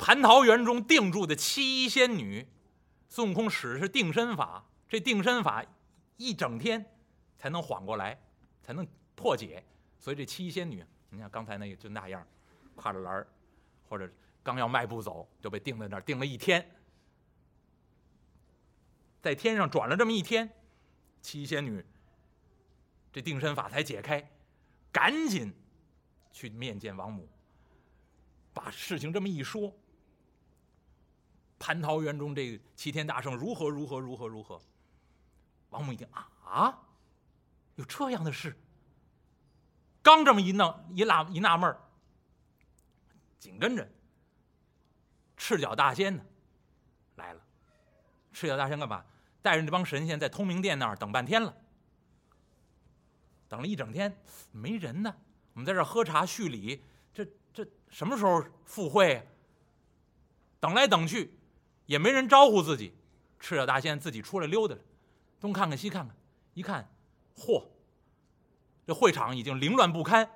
蟠桃园中定住的七仙女，孙悟空使的是定身法，这定身法一整天才能缓过来，才能破解。所以这七仙女，你看刚才那个就那样，挎着篮儿，或者刚要迈步走，就被定在那儿，定了一天，在天上转了这么一天，七仙女这定身法才解开，赶紧去面见王母，把事情这么一说。蟠桃园中这个齐天大圣如何如何如何如何，王母一听啊，有这样的事。刚这么一弄一纳一纳闷，紧跟着赤脚大仙呢来了。赤脚大仙干嘛？带着那帮神仙在通明殿那儿等半天了，等了一整天没人呢。我们在这儿喝茶叙礼，这这什么时候赴会？等来等去。也没人招呼自己，赤脚大仙自己出来溜达了，东看看西看看，一看，嚯，这会场已经凌乱不堪。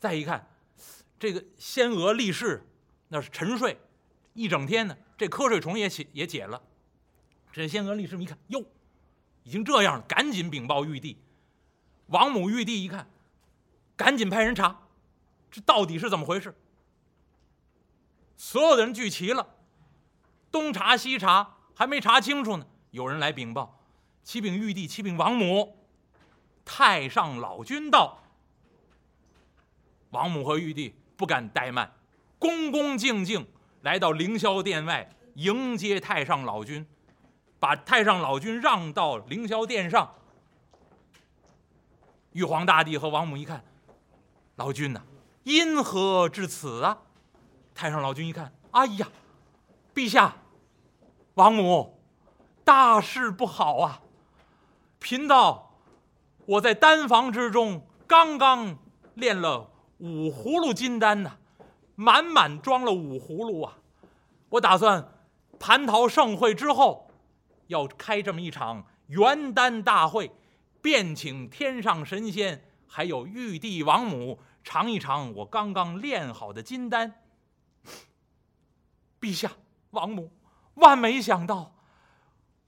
再一看，这个仙娥立誓那是沉睡一整天呢，这瞌睡虫也解也解了。这仙娥立誓一看，哟，已经这样了，赶紧禀报玉帝。王母玉帝一看，赶紧派人查，这到底是怎么回事？所有的人聚齐了，东查西查，还没查清楚呢。有人来禀报：“启禀玉帝，启禀王母，太上老君到。”王母和玉帝不敢怠慢，恭恭敬敬来到凌霄殿外迎接太上老君，把太上老君让到凌霄殿上。玉皇大帝和王母一看，老君呐，因何至此啊？太上老君一看，哎呀，陛下，王母，大事不好啊！贫道我在丹房之中刚刚炼了五葫芦金丹呐，满满装了五葫芦啊！我打算蟠桃盛会之后要开这么一场元丹大会，便请天上神仙还有玉帝王母尝一尝我刚刚炼好的金丹。陛下，王母，万没想到，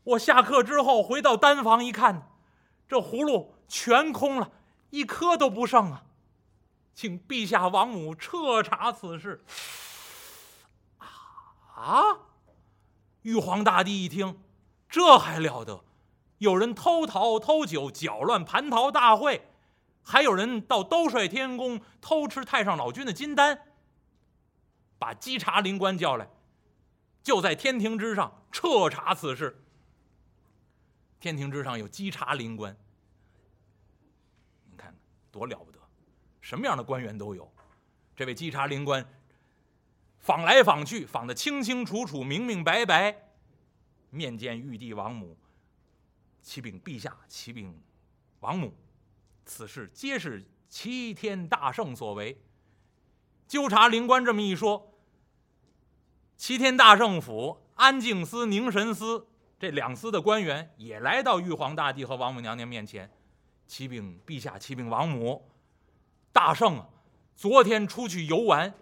我下课之后回到丹房一看，这葫芦全空了，一颗都不剩啊！请陛下、王母彻查此事。啊！玉皇大帝一听，这还了得？有人偷桃偷酒，搅乱蟠桃大会，还有人到兜率天宫偷吃太上老君的金丹。把稽查灵官叫来。就在天庭之上彻查此事。天庭之上有稽查灵官，你看看多了不得，什么样的官员都有。这位稽查灵官访来访去，访得清清楚楚、明明白白，面见玉帝、王母，启禀陛下，启禀王母，此事皆是齐天大圣所为。纠察灵官这么一说。齐天大圣府安静司、宁神司这两司的官员也来到玉皇大帝和王母娘娘面前，启禀陛下，启禀王母，大圣啊，昨天出去游玩，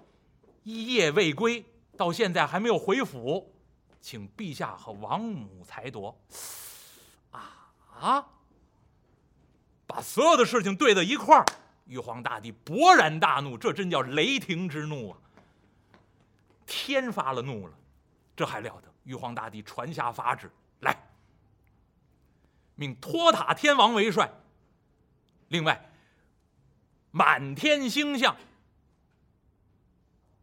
一夜未归，到现在还没有回府，请陛下和王母裁夺。啊啊！把所有的事情对到一块儿，玉皇大帝勃然大怒，这真叫雷霆之怒啊！天发了怒了，这还了得！玉皇大帝传下法旨来，命托塔天王为帅。另外，满天星象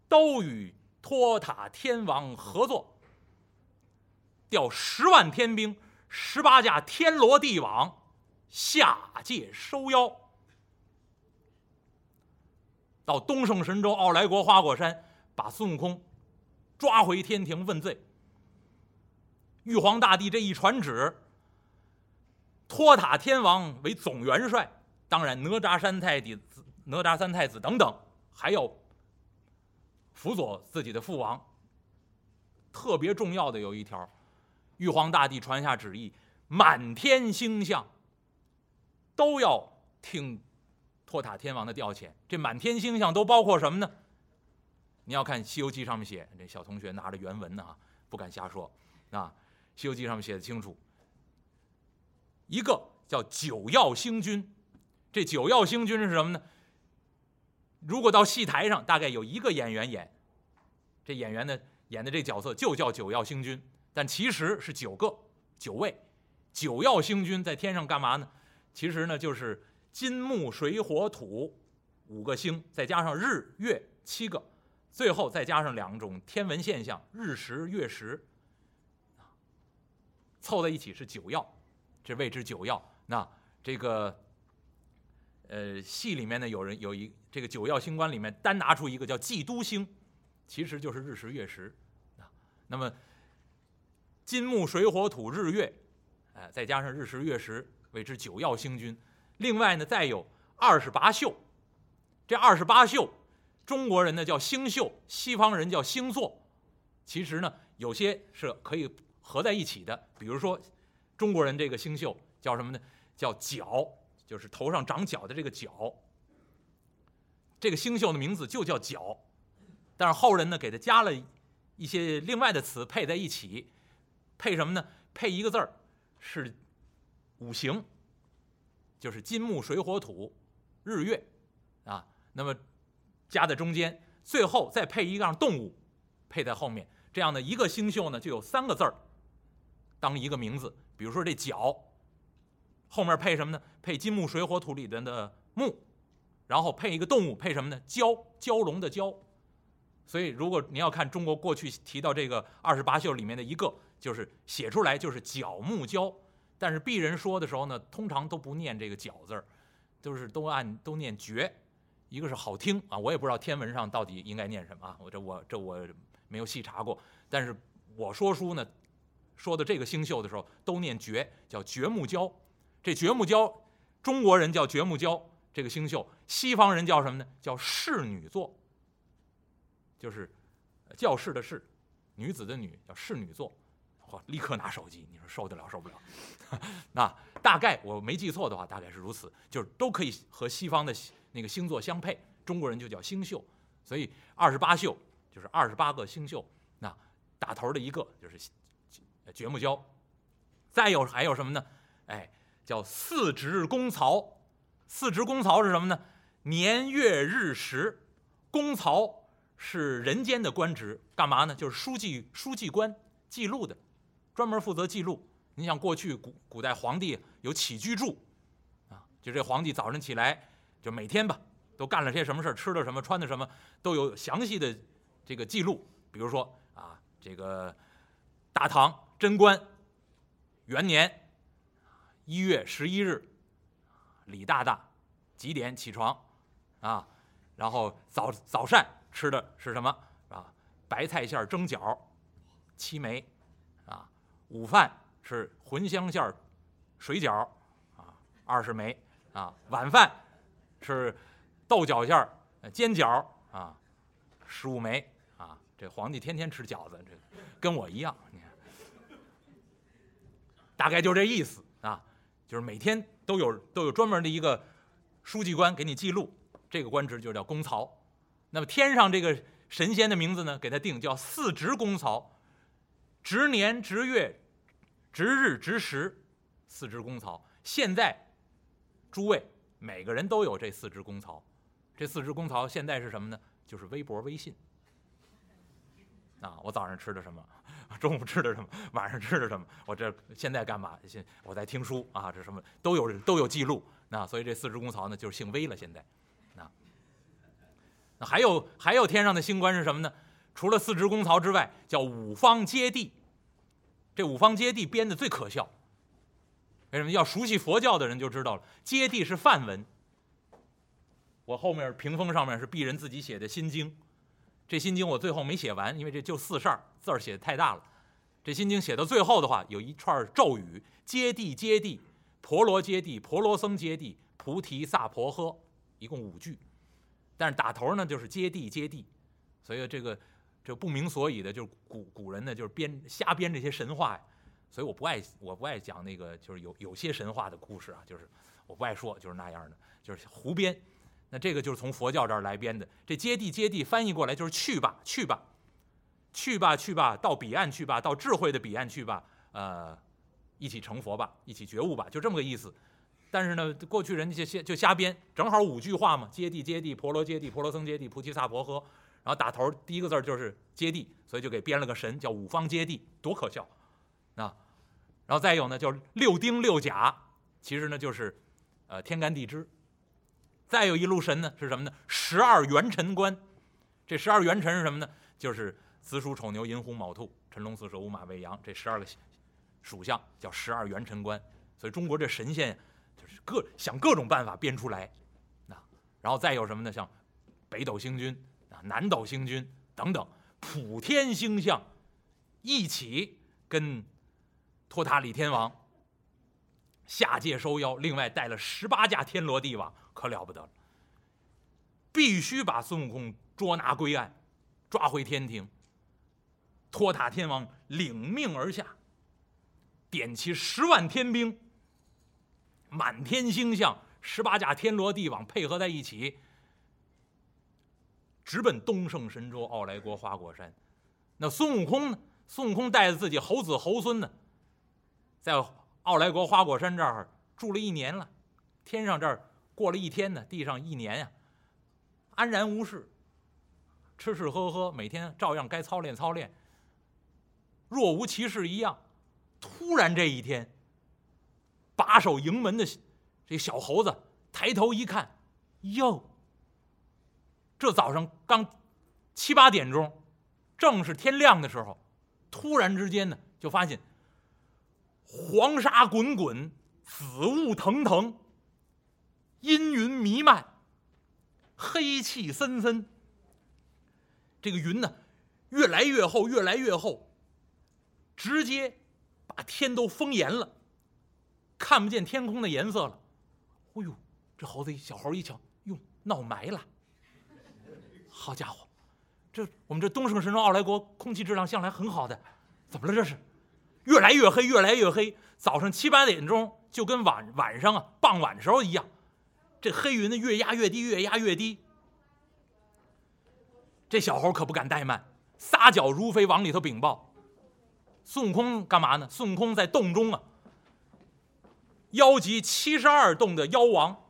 都与托塔天王合作，调十万天兵、十八架天罗地网下界收妖，到东胜神州、傲来国、花果山，把孙悟空。抓回天庭问罪。玉皇大帝这一传旨，托塔天王为总元帅，当然哪吒三太子、哪吒三太子等等，还要辅佐自己的父王。特别重要的有一条，玉皇大帝传下旨意，满天星象都要听托塔天王的调遣。这满天星象都包括什么呢？你要看《西游记》上面写，这小同学拿着原文呢啊，不敢瞎说啊，《西游记》上面写的清楚。一个叫九曜星君，这九曜星君是什么呢？如果到戏台上，大概有一个演员演，这演员呢演的这角色就叫九曜星君，但其实是九个九位。九曜星君在天上干嘛呢？其实呢就是金木水火土五个星，再加上日月七个，最后再加上两种天文现象日食月食，凑在一起是九曜，这谓之九曜。那这个呃戏里面呢有人有一这个九曜星官里面单拿出一个叫季都星，其实就是日食月食啊。那么金木水火土日月。哎，再加上日食月食，谓之九曜星君。另外呢，再有二十八宿。这二十八宿，中国人呢叫星宿，西方人叫星座。其实呢，有些是可以合在一起的。比如说，中国人这个星宿叫什么呢？叫角，就是头上长角的这个角。这个星宿的名字就叫角，但是后人呢给它加了一些另外的词配在一起，配什么呢？配一个字儿。是五行，就是金木水火土日月啊。那么夹在中间，最后再配一样动物，配在后面。这样的一个星宿呢，就有三个字儿当一个名字。比如说这角后面配什么呢？配金木水火土里边的木，然后配一个动物，配什么呢？蛟，蛟龙的蛟。所以如果你要看中国过去提到这个二十八宿里面的一个。就是写出来就是角木蛟，但是鄙人说的时候呢，通常都不念这个角字儿，都是都按都念绝，一个是好听啊，我也不知道天文上到底应该念什么啊，我这我这我没有细查过，但是我说书呢，说的这个星宿的时候都念绝，叫绝木蛟，这绝木蛟，中国人叫绝木蛟，这个星宿，西方人叫什么呢？叫侍女座，就是教室的室，女子的女，叫侍女座。立刻拿手机，你说受得了受不了？那大概我没记错的话，大概是如此，就是都可以和西方的那个星座相配。中国人就叫星宿，所以二十八宿就是二十八个星宿。那打头的一个就是掘木蛟，再有还有什么呢？哎，叫四值公曹。四值公曹是什么呢？年月日时。公曹是人间的官职，干嘛呢？就是书记书记官记录的。专门负责记录。你想过去古古代皇帝有起居注，啊，就这皇帝早晨起来，就每天吧，都干了些什么事，吃了什么，穿的什么，都有详细的这个记录。比如说啊，这个大唐贞观元年一月十一日，李大大几点起床啊？然后早早膳吃的是什么啊？白菜馅蒸饺，七枚。午饭是茴香馅儿水饺啊，二十枚啊。晚饭是豆角馅儿煎饺啊，十五枚啊。这皇帝天天吃饺子，这跟我一样。你看，大概就这意思啊，就是每天都有都有专门的一个书记官给你记录，这个官职就叫公曹。那么天上这个神仙的名字呢，给他定叫四值公曹，值年值月。值日值时，四支公曹。现在，诸位每个人都有这四支公曹。这四支公曹现在是什么呢？就是微博、微信。啊，我早上吃的什么？中午吃的什么？晚上吃的什么？我这现在干嘛？现我在听书啊，这什么都有都有记录。那所以这四支公曹呢，就是姓微了。现在，啊，那还有还有天上的星官是什么呢？除了四支公曹之外，叫五方揭谛。这五方揭谛编的最可笑，为什么？要熟悉佛教的人就知道了。揭谛是梵文，我后面屏风上面是鄙人自己写的《心经》，这《心经》我最后没写完，因为这就四扇字儿写的太大了。这《心经》写到最后的话，有一串咒语：揭谛揭谛，婆罗揭谛，婆罗僧揭谛，菩提萨婆诃，一共五句。但是打头呢就是揭谛揭谛，所以这个。这不明所以的，就是古古人呢，就是编瞎编这些神话呀，所以我不爱我不爱讲那个，就是有有些神话的故事啊，就是我不爱说，就是那样的，就是胡编。那这个就是从佛教这儿来编的。这接地接地翻译过来就是去吧，去吧，去吧，去吧，到彼岸去吧，到智慧的彼岸去吧，呃，一起成佛吧，一起觉悟吧，就这么个意思。但是呢，过去人家就就瞎编，正好五句话嘛，接地接地，婆罗接地，婆罗僧接地，菩提萨婆诃。然后打头第一个字就是接地，所以就给编了个神，叫五方接地，多可笑啊！然后再有呢，叫六丁六甲，其实呢就是呃天干地支。再有一路神呢是什么呢？十二元辰官。这十二元辰是什么呢？就是子鼠丑牛寅虎卯兔辰龙巳蛇午马未羊这十二个属相，叫十二元辰官。所以中国这神仙就是各想各种办法编出来啊。然后再有什么呢？像北斗星君。南斗星君等等，普天星象一起跟托塔李天王下界收妖，另外带了十八架天罗地网，可了不得了。必须把孙悟空捉拿归案，抓回天庭。托塔天王领命而下，点齐十万天兵，满天星象，十八架天罗地网配合在一起。直奔东胜神州傲来国花果山，那孙悟空呢？孙悟空带着自己猴子猴孙呢，在傲来国花果山这儿住了一年了，天上这儿过了一天呢，地上一年呀，安然无事，吃吃喝喝，每天照样该操练操练，若无其事一样。突然这一天，把守营门的这小猴子抬头一看，哟。这早上刚七八点钟，正是天亮的时候，突然之间呢，就发现黄沙滚滚，紫雾腾腾，阴云弥漫，黑气森森。这个云呢，越来越厚，越来越厚，直接把天都封严了，看不见天空的颜色了。哎呦，这猴子小猴一瞧，哟，闹埋了。好家伙，这我们这东胜神州奥来国空气质量向来很好的，怎么了这是？越来越黑，越来越黑。早上七八点钟就跟晚晚上啊傍晚时候一样，这黑云呢越压越低，越压越低。这小猴可不敢怠慢，撒脚如飞往里头禀报。孙悟空干嘛呢？孙悟空在洞中啊，邀集七十二洞的妖王，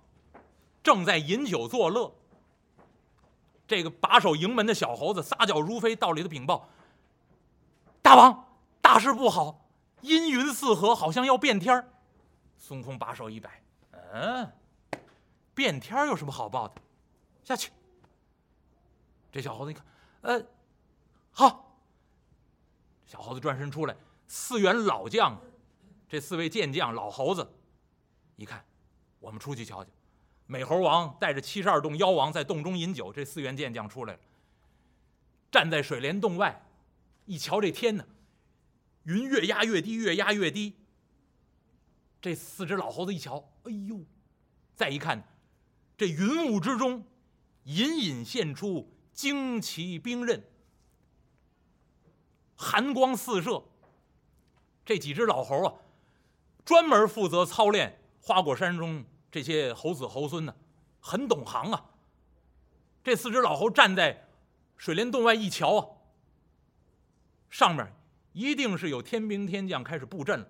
正在饮酒作乐。这个把守营门的小猴子撒脚如飞，到里头禀报：“大王，大事不好，阴云四合，好像要变天孙悟空把手一摆：“嗯，变天有什么好报的？下去。”这小猴子一看，呃，好。小猴子转身出来，四员老将，这四位健将老猴子，一看，我们出去瞧瞧。美猴王带着七十二洞妖王在洞中饮酒，这四员健将出来了，站在水帘洞外，一瞧这天呢，云越压越低，越压越低。这四只老猴子一瞧，哎呦，再一看，这云雾之中，隐隐现出旌旗兵刃，寒光四射。这几只老猴啊，专门负责操练花果山中。这些猴子猴孙呢，很懂行啊。这四只老猴站在水帘洞外一瞧啊，上面一定是有天兵天将开始布阵了。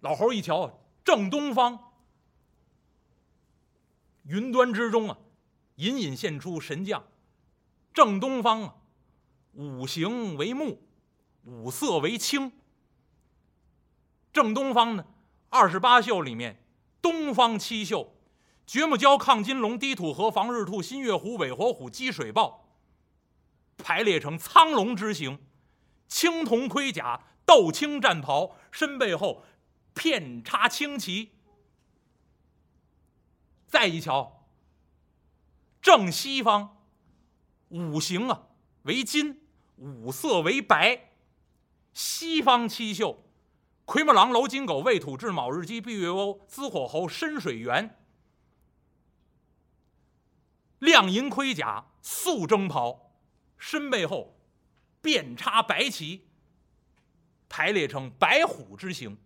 老猴一瞧，正东方云端之中啊，隐隐现出神将。正东方啊，五行为木，五色为青。正东方呢？二十八宿里面，东方七宿，掘木蛟、亢金龙、低土河、防日兔、新月虎、尾火虎、积水豹，排列成苍龙之形，青铜盔甲，斗青战袍，身背后片插青旗。再一瞧，正西方，五行啊为金，五色为白，西方七宿。奎木狼、楼金狗、未土雉、卯日鸡、闭月鸥、滋火猴、深水猿，亮银盔甲，素征袍，身背后遍插白旗，排列成白虎之形。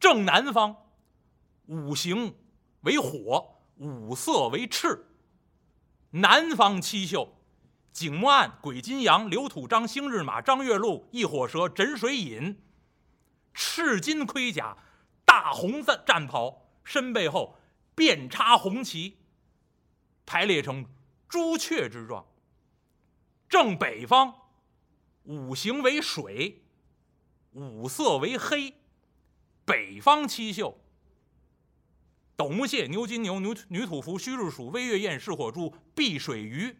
正南方，五行为火，五色为赤。南方七宿：景木案、鬼金羊、刘土章、星日马、张月禄、一火蛇、枕水引。赤金盔甲，大红战战袍，身背后遍插红旗，排列成朱雀之状。正北方，五行为水，五色为黑。北方七宿：斗木蟹、牛金牛、女女土符、戌日鼠、微月燕、是火猪、碧水鱼。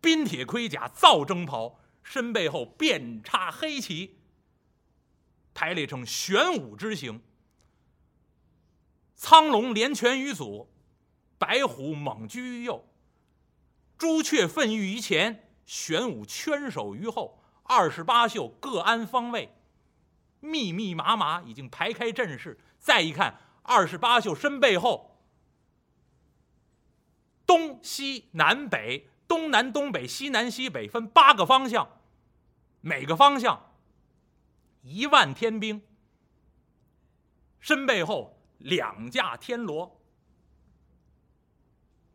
冰铁盔甲，皂征袍，身背后遍插黑旗。排列成玄武之形，苍龙连拳于左，白虎猛居于右，朱雀奋御于前，玄武圈守于后。二十八宿各安方位，密密麻麻已经排开阵势。再一看，二十八宿身背后，东西南北、东南东北、西南西北分八个方向，每个方向。一万天兵，身背后两架天罗，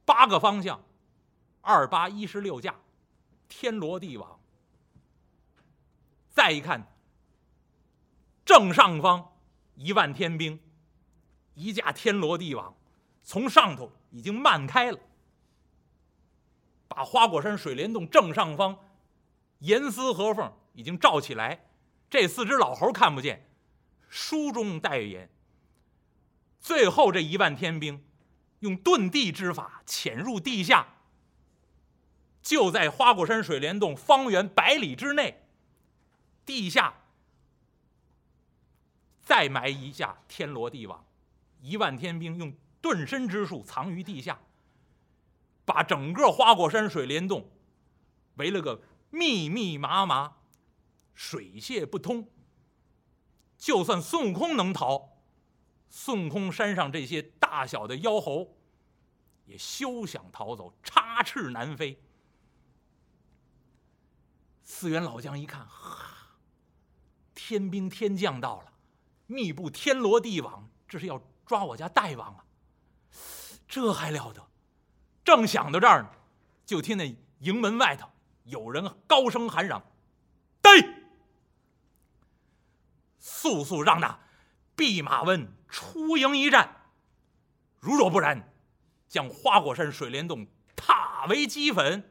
八个方向，二八一十六架天罗地网。再一看，正上方一万天兵，一架天罗地网从上头已经漫开了，把花果山水帘洞正上方严丝合缝已经罩起来。这四只老猴看不见，书中代言。最后这一万天兵，用遁地之法潜入地下，就在花果山水帘洞方圆百里之内，地下再埋一下天罗地网，一万天兵用遁身之术藏于地下，把整个花果山水帘洞围了个密密麻麻。水泄不通。就算孙悟空能逃，孙悟空山上这些大小的妖猴，也休想逃走，插翅难飞。四员老将一看，哈，天兵天将到了，密布天罗地网，这是要抓我家大王啊！这还了得！正想到这儿呢，就听那营门外头有人高声喊嚷：“逮！”速速让那弼马温出营一战，如若不然，将花果山水帘洞踏为齑粉。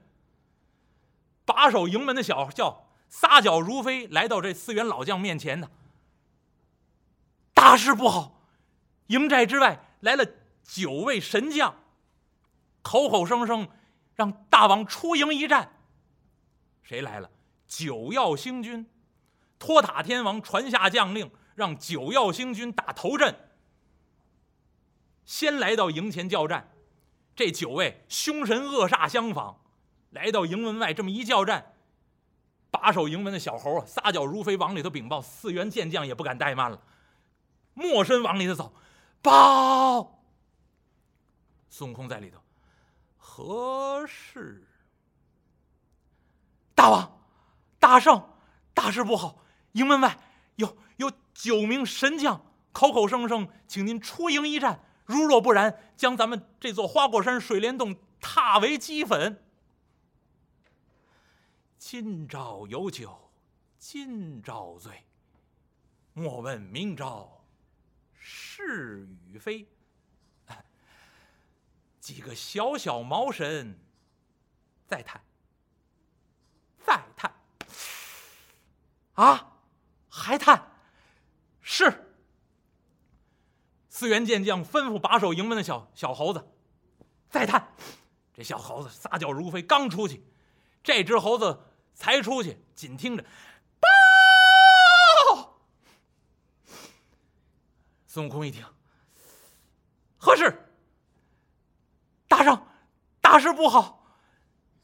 把守营门的小叫撒脚如飞，来到这四员老将面前呢。大事不好！营寨之外来了九位神将，口口声声让大王出营一战。谁来了？九曜星君。托塔天王传下将令，让九曜星君打头阵。先来到营前叫战，这九位凶神恶煞相仿，来到营门外这么一叫战，把守营门的小猴撒脚如飞往里头禀报，四员健将也不敢怠慢了，默身往里头走，报。孙悟空在里头，何事？大王，大圣，大事不好！营门外有有九名神将，口口声声请您出营一战，如若不然，将咱们这座花果山水帘洞踏为齑粉。今朝有酒今朝醉，莫问明朝是与非。几个小小毛神，再探，再探，啊！还探，是。四员健将吩咐把守营门的小小猴子，再探。这小猴子撒脚如飞，刚出去，这只猴子才出去，紧听着，报。孙悟空一听，何事？大，事不好！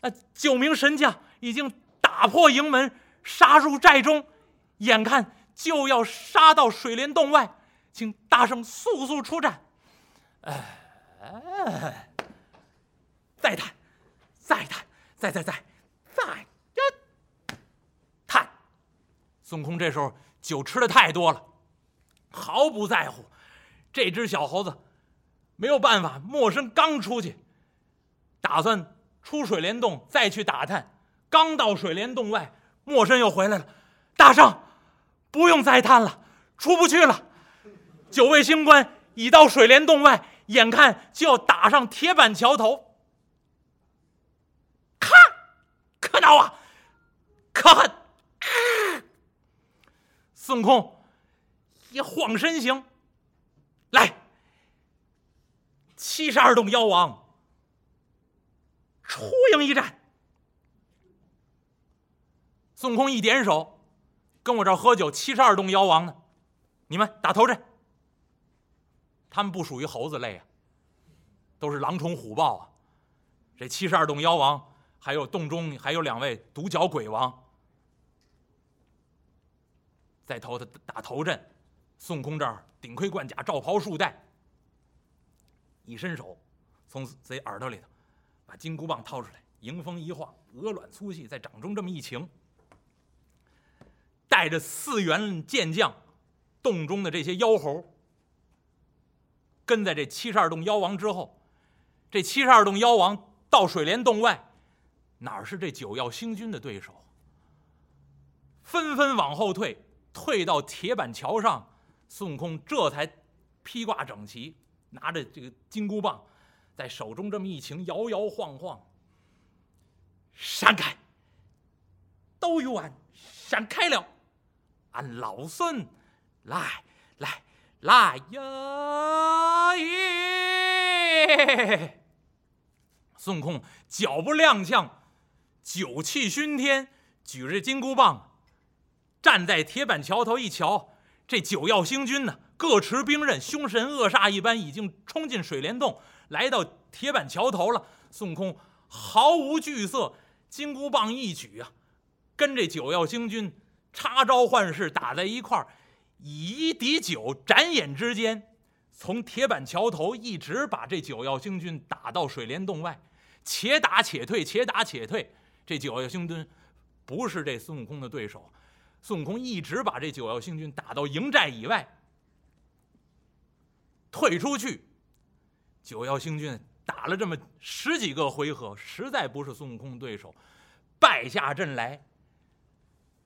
那九名神将已经打破营门，杀入寨中。眼看就要杀到水帘洞外，请大圣速速出战！哎，再探，再探，再再再再呀！探！孙悟空这时候酒吃的太多了，毫不在乎，这只小猴子没有办法，陌生刚出去，打算出水帘洞再去打探。刚到水帘洞外，莫生又回来了。大圣，不用再探了，出不去了。九位星官已到水帘洞外，眼看就要打上铁板桥头。看，可恼啊！可恨！孙悟空一晃身形，来，七十二洞妖王出营一战。孙悟空一点手，跟我这儿喝酒。七十二洞妖王呢？你们打头阵。他们不属于猴子类啊，都是狼虫虎豹啊。这七十二洞妖王，还有洞中还有两位独角鬼王，在头的打头阵。孙悟空这儿顶盔贯甲，罩袍束带，一伸手，从自己耳朵里头把金箍棒掏出来，迎风一晃，鹅卵粗细，在掌中这么一擎。带着四员健将，洞中的这些妖猴，跟在这七十二洞妖王之后。这七十二洞妖王到水帘洞外，哪是这九曜星君的对手？纷纷往后退，退到铁板桥上。孙悟空这才披挂整齐，拿着这个金箍棒，在手中这么一擎，摇摇晃晃。闪开！都与俺闪开了！俺老孙，来来来呀！耶！孙悟空脚步踉跄，酒气熏天，举着金箍棒，站在铁板桥头一瞧，这九曜星君呢，各持兵刃，凶神恶煞一般，已经冲进水帘洞，来到铁板桥头了。孙悟空毫无惧色，金箍棒一举啊，跟这九曜星君。插招换式打在一块儿，以一敌九，眨眼之间，从铁板桥头一直把这九曜星君打到水帘洞外，且打且退，且打且退。这九曜星君不是这孙悟空的对手，孙悟空一直把这九曜星君打到营寨以外，退出去。九曜星君打了这么十几个回合，实在不是孙悟空对手，败下阵来。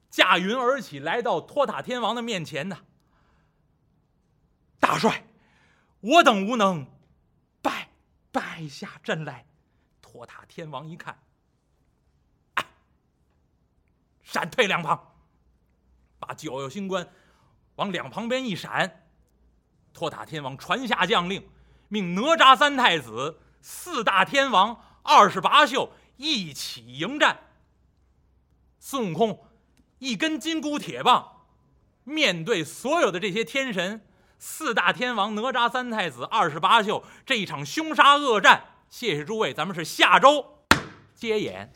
驾云而起，来到托塔天王的面前呢。大帅，我等无能，败败下阵来。托塔天王一看，哎，闪退两旁，把九曜星官往两旁边一闪。托塔天王传下将令，命哪吒三太子、四大天王、二十八宿一起迎战。孙悟空。一根金箍铁棒，面对所有的这些天神、四大天王、哪吒三太子、二十八宿，这一场凶杀恶战。谢谢诸位，咱们是下周接演。